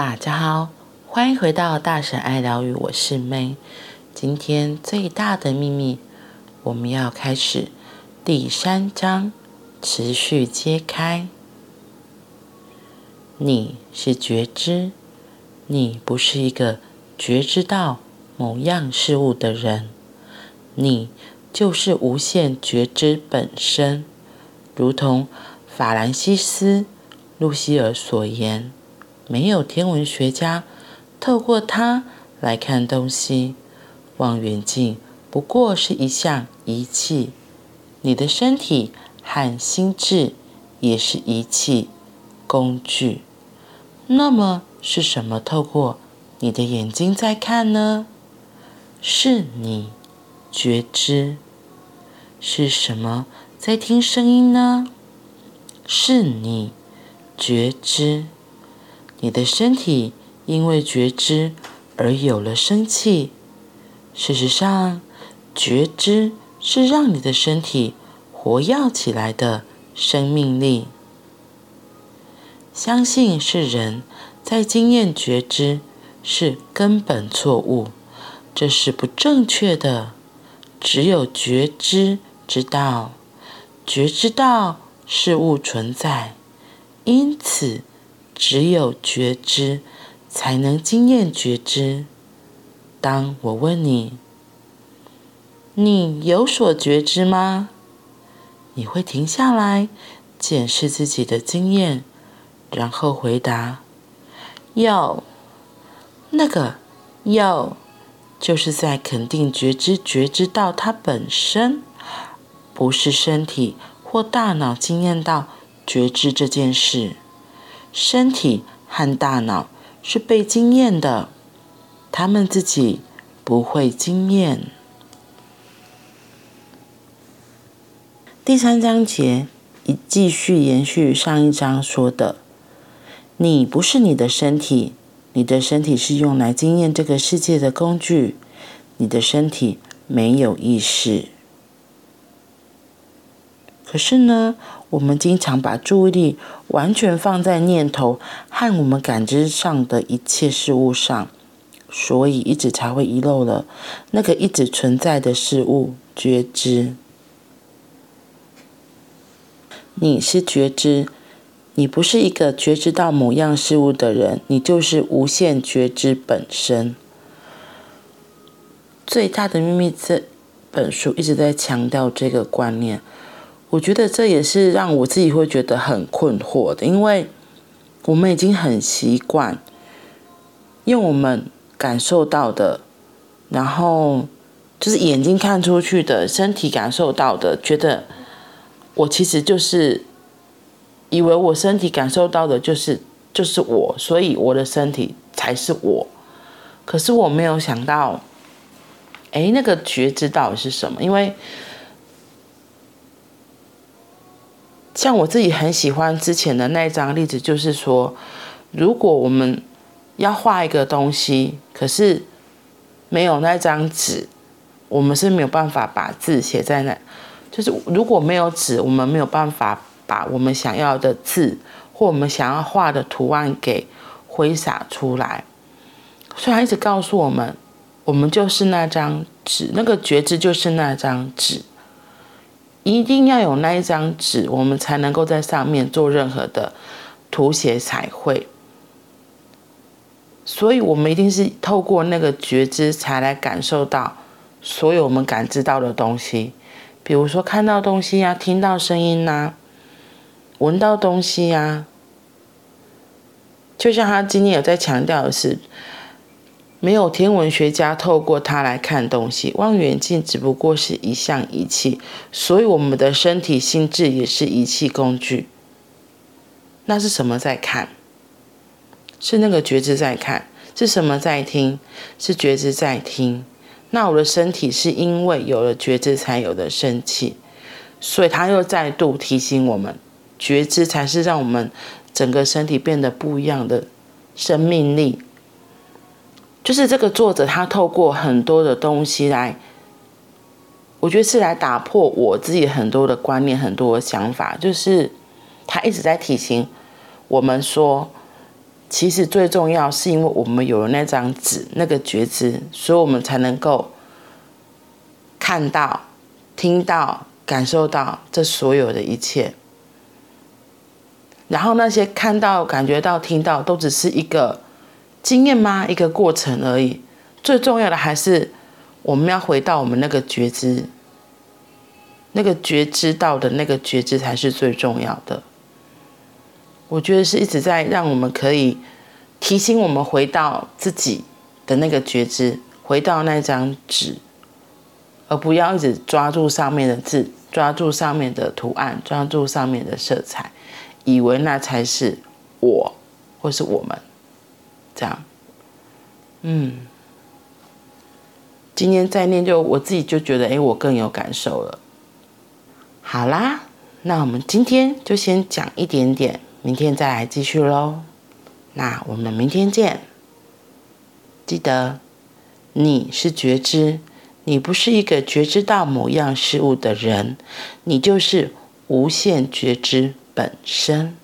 大家好，欢迎回到大神爱疗愈，我是 May。今天最大的秘密，我们要开始第三章，持续揭开。你是觉知，你不是一个觉知到某样事物的人，你就是无限觉知本身，如同法兰西斯·路西尔所言。没有天文学家透过它来看东西，望远镜不过是一项仪器。你的身体和心智也是仪器、工具。那么是什么透过你的眼睛在看呢？是你觉知。是什么在听声音呢？是你觉知。你的身体因为觉知而有了生气。事实上，觉知是让你的身体活跃起来的生命力。相信是人在经验觉知是根本错误，这是不正确的。只有觉知知道，觉知到事物存在，因此。只有觉知，才能经验觉知。当我问你：“你有所觉知吗？”你会停下来检视自己的经验，然后回答：“有。”那个“有”就是在肯定觉知，觉知到它本身，不是身体或大脑经验到觉知这件事。身体和大脑是被经验的，他们自己不会经验。第三章节已继续延续上一章说的：“你不是你的身体，你的身体是用来经验这个世界的工具，你的身体没有意识。”可是呢，我们经常把注意力完全放在念头和我们感知上的一切事物上，所以一直才会遗漏了那个一直存在的事物——觉知。你是觉知，你不是一个觉知到某样事物的人，你就是无限觉知本身。最大的秘密这本书一直在强调这个观念。我觉得这也是让我自己会觉得很困惑的，因为我们已经很习惯用我们感受到的，然后就是眼睛看出去的，身体感受到的，觉得我其实就是以为我身体感受到的就是就是我，所以我的身体才是我。可是我没有想到，哎，那个觉知到底是什么？因为像我自己很喜欢之前的那一张例子，就是说，如果我们要画一个东西，可是没有那张纸，我们是没有办法把字写在那。就是如果没有纸，我们没有办法把我们想要的字或我们想要画的图案给挥洒出来。所以他一直告诉我们，我们就是那张纸，那个觉知就是那张纸。一定要有那一张纸，我们才能够在上面做任何的涂写彩绘。所以，我们一定是透过那个觉知，才来感受到所有我们感知到的东西。比如说，看到东西呀、啊，听到声音呐、啊，闻到东西呀、啊。就像他今天有在强调的是。没有天文学家透过它来看东西，望远镜只不过是一项仪器，所以我们的身体、心智也是仪器工具。那是什么在看？是那个觉知在看。是什么在听？是觉知在听。那我的身体是因为有了觉知才有的生气，所以他又再度提醒我们，觉知才是让我们整个身体变得不一样的生命力。就是这个作者，他透过很多的东西来，我觉得是来打破我自己很多的观念、很多的想法。就是他一直在提醒我们说，其实最重要是因为我们有了那张纸，那个觉知，所以我们才能够看到、听到、感受到这所有的一切。然后那些看到、感觉到、听到，都只是一个经验吗？一个过程而已。最重要的还是我们要回到我们那个觉知，那个觉知到的那个觉知才是最重要的。我觉得是一直在让我们可以提醒我们回到自己的那个觉知，回到那张纸，而不要一直抓住上面的字，抓住上面的图案，抓住上面的色彩，以为那才是我或是我们。这样，嗯，今天再念就我自己就觉得，哎，我更有感受了。好啦，那我们今天就先讲一点点。明天再来继续喽，那我们明天见。记得，你是觉知，你不是一个觉知到某样事物的人，你就是无限觉知本身。